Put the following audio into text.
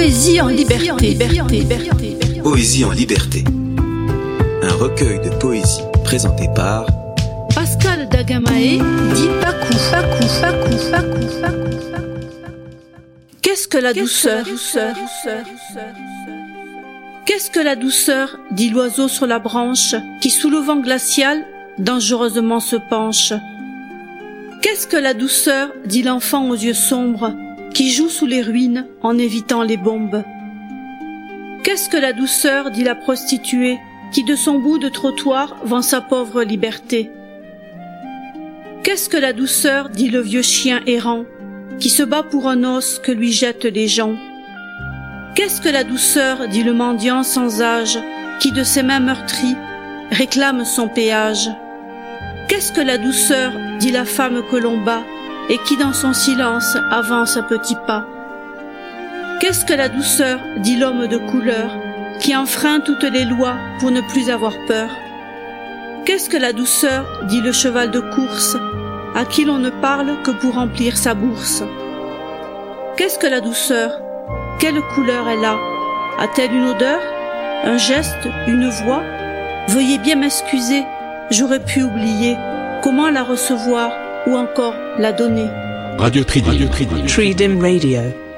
Poésie en liberté. Poésie en liberté. Un recueil de poésie présenté par Pascal Dagamae dit Pakou, Pakou, Pakou, Pakou, Pakou. Qu'est-ce que la douceur Qu'est-ce que la douceur dit l'oiseau sur la branche qui sous le vent glacial dangereusement se penche? Qu'est-ce que la douceur dit l'enfant aux yeux sombres qui joue sous les ruines en évitant les bombes. Qu'est-ce que la douceur dit la prostituée qui de son bout de trottoir vend sa pauvre liberté? Qu'est-ce que la douceur dit le vieux chien errant qui se bat pour un os que lui jettent les gens? Qu'est-ce que la douceur dit le mendiant sans âge qui de ses mains meurtries réclame son péage? Qu'est-ce que la douceur dit la femme que l'on bat et qui dans son silence avance à petits pas. Qu'est-ce que la douceur, dit l'homme de couleur, qui enfreint toutes les lois pour ne plus avoir peur? Qu'est-ce que la douceur, dit le cheval de course, à qui l'on ne parle que pour remplir sa bourse? Qu'est-ce que la douceur? Quelle couleur elle a? A-t-elle une odeur? Un geste? Une voix? Veuillez bien m'excuser, j'aurais pu oublier. Comment la recevoir? Ou encore la donner. Radio Tridim. Radio Tridim. Tridim Radio.